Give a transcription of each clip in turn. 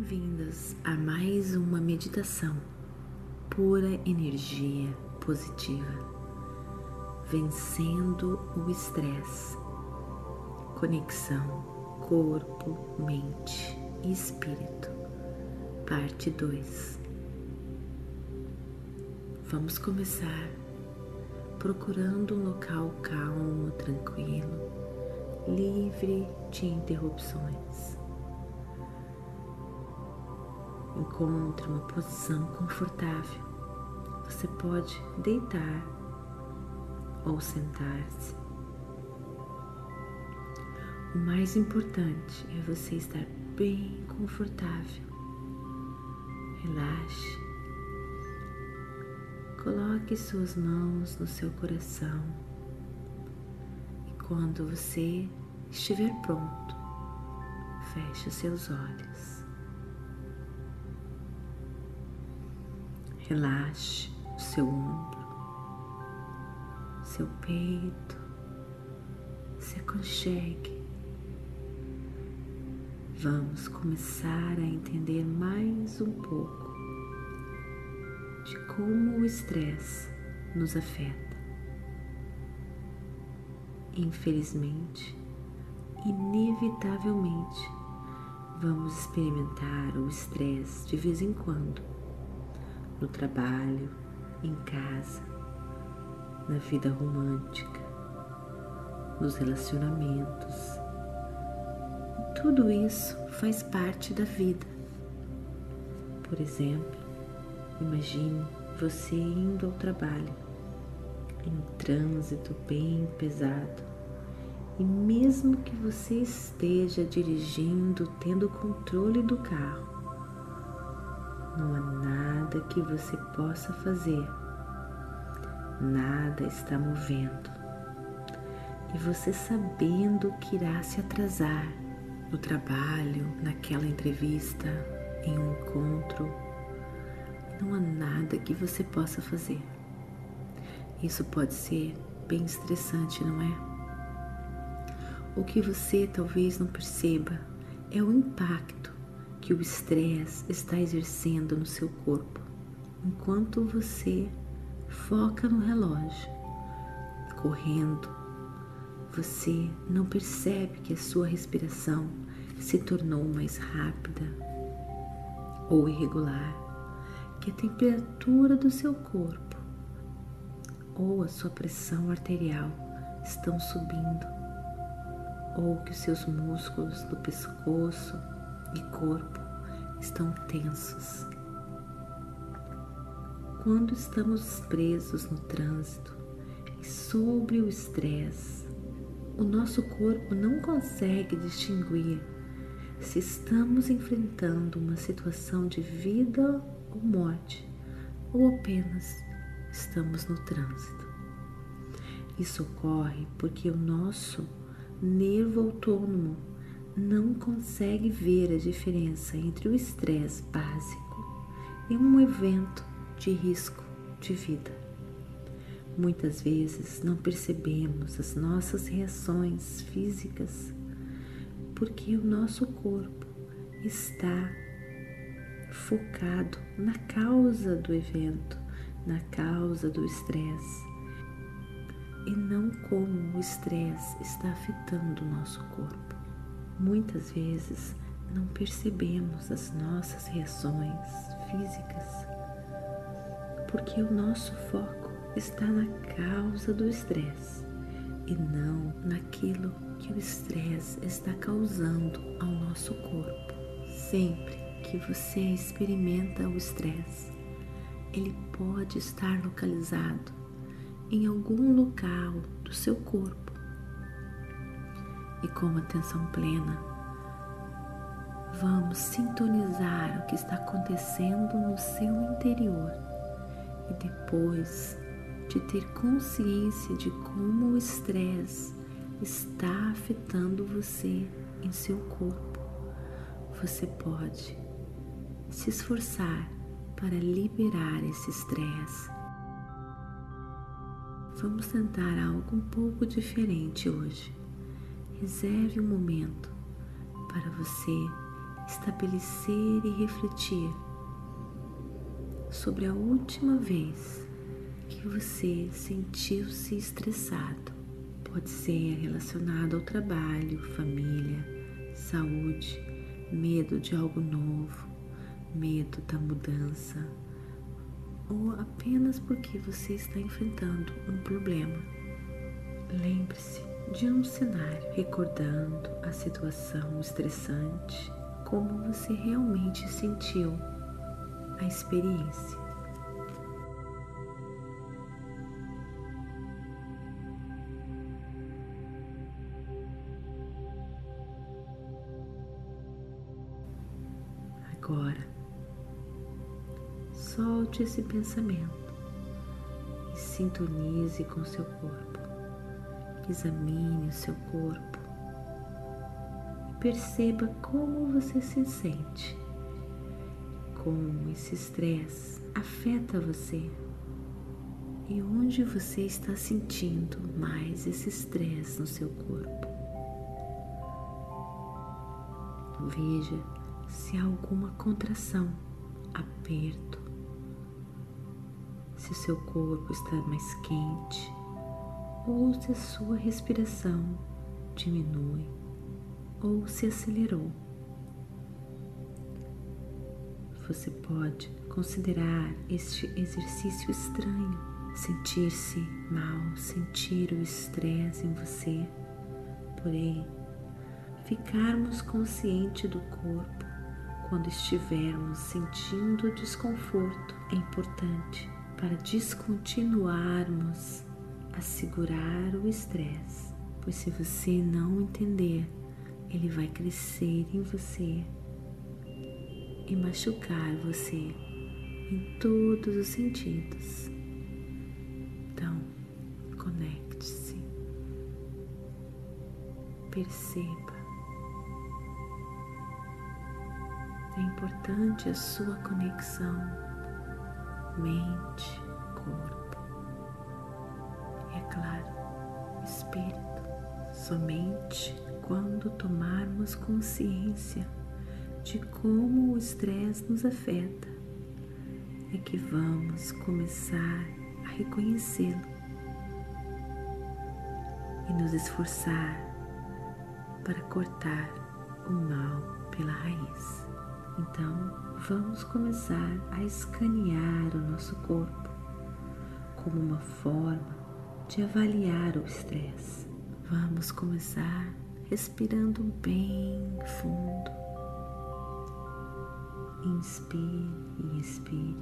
Bem-vindas a mais uma meditação pura energia positiva, vencendo o estresse, conexão corpo, mente e espírito, parte 2. Vamos começar procurando um local calmo, tranquilo, livre de interrupções. Encontre uma posição confortável. Você pode deitar ou sentar-se. O mais importante é você estar bem confortável. Relaxe. Coloque suas mãos no seu coração. E quando você estiver pronto, feche seus olhos. Relaxe o seu ombro, seu peito, se aconchegue. Vamos começar a entender mais um pouco de como o estresse nos afeta. Infelizmente, inevitavelmente, vamos experimentar o estresse de vez em quando no trabalho, em casa, na vida romântica, nos relacionamentos. Tudo isso faz parte da vida. Por exemplo, imagine você indo ao trabalho em trânsito bem pesado e mesmo que você esteja dirigindo, tendo controle do carro, não há nada que você possa fazer, nada está movendo. E você sabendo que irá se atrasar no trabalho, naquela entrevista, em um encontro, não há nada que você possa fazer. Isso pode ser bem estressante, não é? O que você talvez não perceba é o impacto que o estresse está exercendo no seu corpo, enquanto você foca no relógio, correndo, você não percebe que a sua respiração se tornou mais rápida ou irregular, que a temperatura do seu corpo ou a sua pressão arterial estão subindo, ou que os seus músculos do pescoço e corpo estão tensos. Quando estamos presos no trânsito e sobre o estresse, o nosso corpo não consegue distinguir se estamos enfrentando uma situação de vida ou morte ou apenas estamos no trânsito. Isso ocorre porque o nosso nervo autônomo não consegue ver a diferença entre o estresse básico e um evento de risco de vida. Muitas vezes não percebemos as nossas reações físicas porque o nosso corpo está focado na causa do evento, na causa do estresse e não como o estresse está afetando o nosso corpo. Muitas vezes não percebemos as nossas reações físicas porque o nosso foco está na causa do estresse e não naquilo que o estresse está causando ao nosso corpo. Sempre que você experimenta o estresse, ele pode estar localizado em algum local do seu corpo e com atenção plena, vamos sintonizar o que está acontecendo no seu interior e depois de ter consciência de como o estresse está afetando você em seu corpo, você pode se esforçar para liberar esse estresse. Vamos tentar algo um pouco diferente hoje. Reserve um momento para você estabelecer e refletir sobre a última vez que você sentiu-se estressado. Pode ser relacionado ao trabalho, família, saúde, medo de algo novo, medo da mudança, ou apenas porque você está enfrentando um problema. Lembre-se de um cenário recordando a situação estressante, como você realmente sentiu a experiência. Agora, solte esse pensamento e sintonize com seu corpo. Examine o seu corpo e perceba como você se sente, como esse estresse afeta você e onde você está sentindo mais esse estresse no seu corpo. Veja se há alguma contração, aperto, se o seu corpo está mais quente ou se a sua respiração diminui ou se acelerou. Você pode considerar este exercício estranho, sentir-se mal, sentir o estresse em você, porém, ficarmos consciente do corpo quando estivermos sentindo desconforto é importante para descontinuarmos a segurar o estresse, pois se você não entender, ele vai crescer em você e machucar você em todos os sentidos. Então, conecte-se, perceba. É importante a sua conexão mente, corpo é claro, espírito. Somente quando tomarmos consciência de como o estresse nos afeta é que vamos começar a reconhecê-lo e nos esforçar para cortar o mal pela raiz. Então, vamos começar a escanear o nosso corpo como uma forma de avaliar o estresse. Vamos começar respirando bem fundo. Inspire e expire.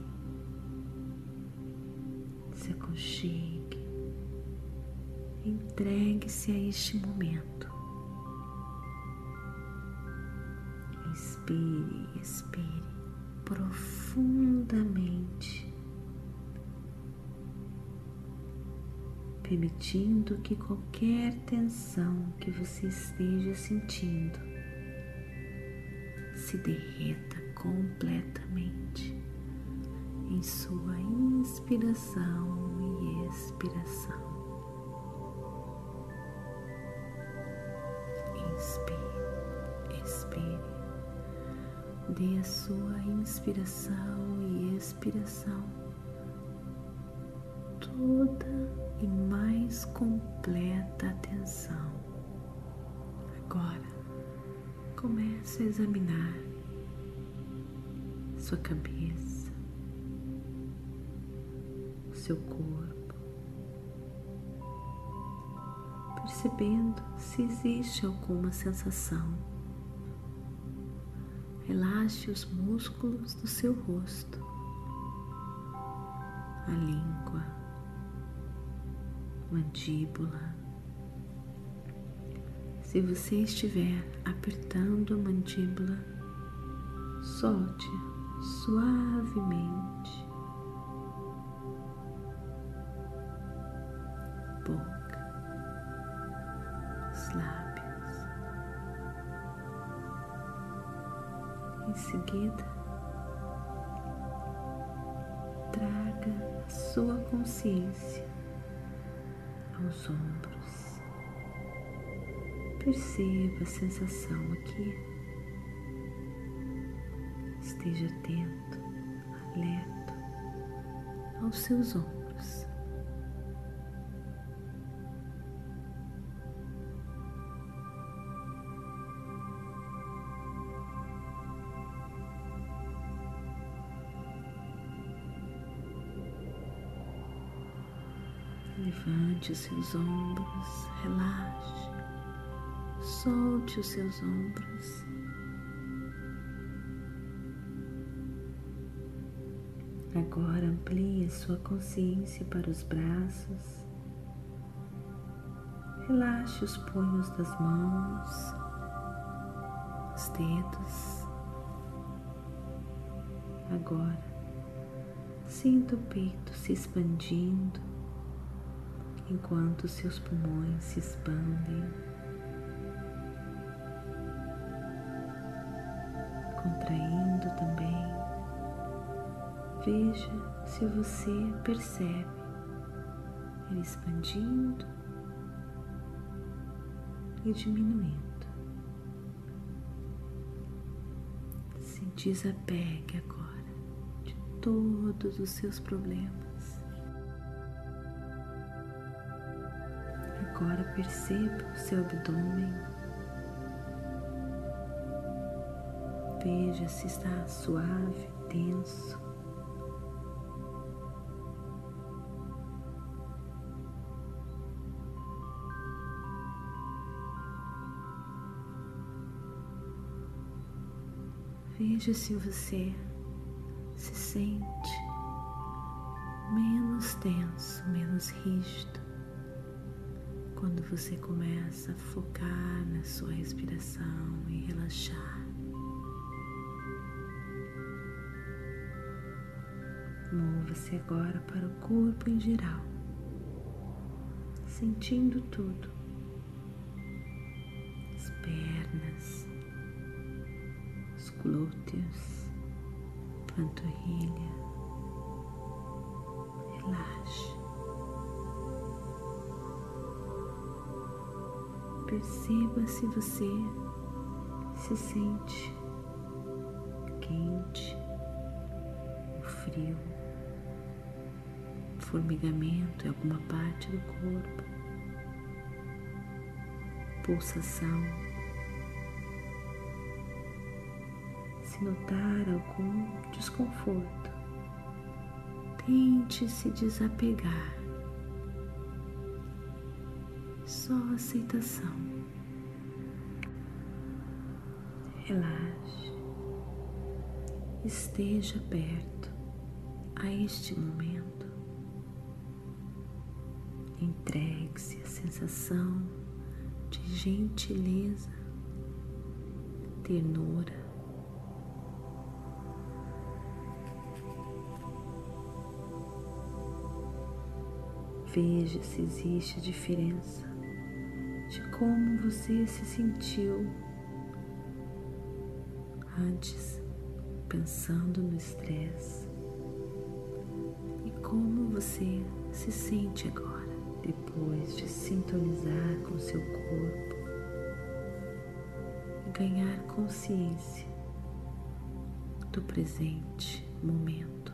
Se aconchegue. Entregue-se a este momento. Inspire e expire profundamente, permitindo que qualquer tensão que você esteja sentindo se derreta completamente em sua inspiração e expiração. Inspire, expire dê a sua inspiração e expiração toda e mais completa atenção. Agora comece a examinar sua cabeça, seu corpo, percebendo se existe alguma sensação Relaxe os músculos do seu rosto, a língua, mandíbula. Se você estiver apertando a mandíbula, solte suavemente. Boca, os lábios. Em seguida, traga a sua consciência aos ombros. Perceba a sensação aqui. esteja atento, alerta aos seus ombros. Levante os seus ombros, relaxe, solte os seus ombros. Agora amplie sua consciência para os braços. Relaxe os punhos das mãos, os dedos. Agora, sinta o peito se expandindo enquanto seus pulmões se expandem. Contraindo também. Veja se você percebe ele expandindo e diminuindo. Se desapegue agora de todos os seus problemas. Agora perceba o seu abdômen. Veja se está suave, tenso. Veja se você se sente menos tenso, menos rígido quando você começa a focar na sua respiração e relaxar. Mova-se agora para o corpo em geral, sentindo tudo. As pernas, os glúteos, panturrilha. Se você se sente quente, frio, formigamento em alguma parte do corpo, pulsação. Se notar algum desconforto, tente se desapegar só aceitação. Relaxe, esteja perto a este momento. Entregue-se à sensação de gentileza, ternura. Veja se existe diferença de como você se sentiu antes, pensando no estresse, e como você se sente agora, depois de sintonizar com seu corpo e ganhar consciência do presente momento.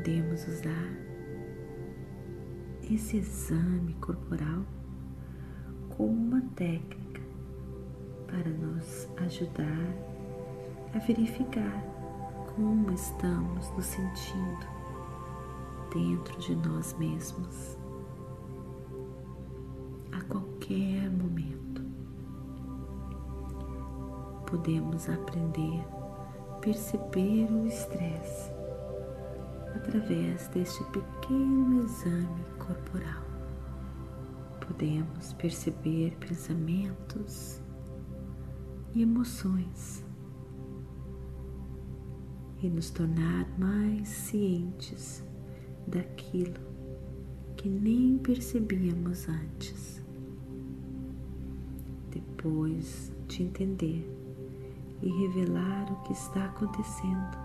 Podemos usar esse exame corporal como uma técnica para nos ajudar a verificar como estamos nos sentindo dentro de nós mesmos a qualquer momento. Podemos aprender a perceber o estresse através deste pequeno exame corporal. Podemos perceber pensamentos e emoções e nos tornar mais cientes daquilo que nem percebíamos antes. Depois de entender e revelar o que está acontecendo,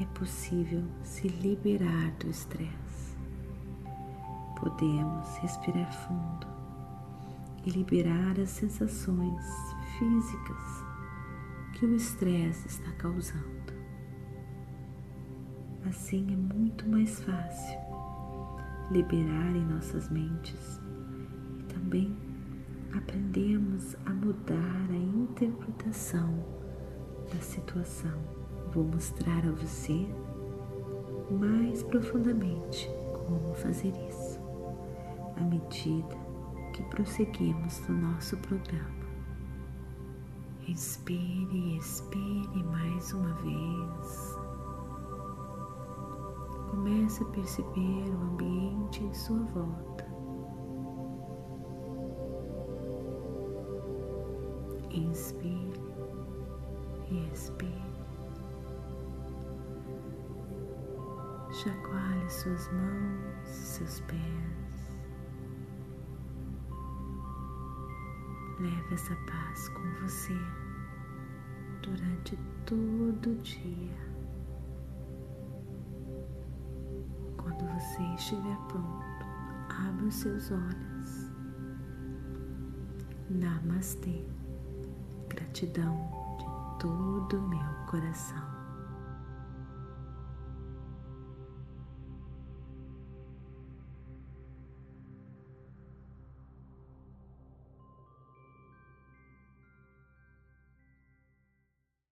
é possível se liberar do estresse. Podemos respirar fundo e liberar as sensações físicas que o estresse está causando. Assim é muito mais fácil liberar em nossas mentes e também aprendemos a mudar a interpretação da situação. Vou mostrar a você mais profundamente como fazer isso à medida que prosseguimos no nosso programa. Inspire, expire mais uma vez. Comece a perceber o ambiente em sua volta. Inspire e expire. Chacoalhe suas mãos, seus pés. Leve essa paz com você durante todo o dia. você estiver pronto, abra os seus olhos. Namastê. Gratidão de todo o meu coração.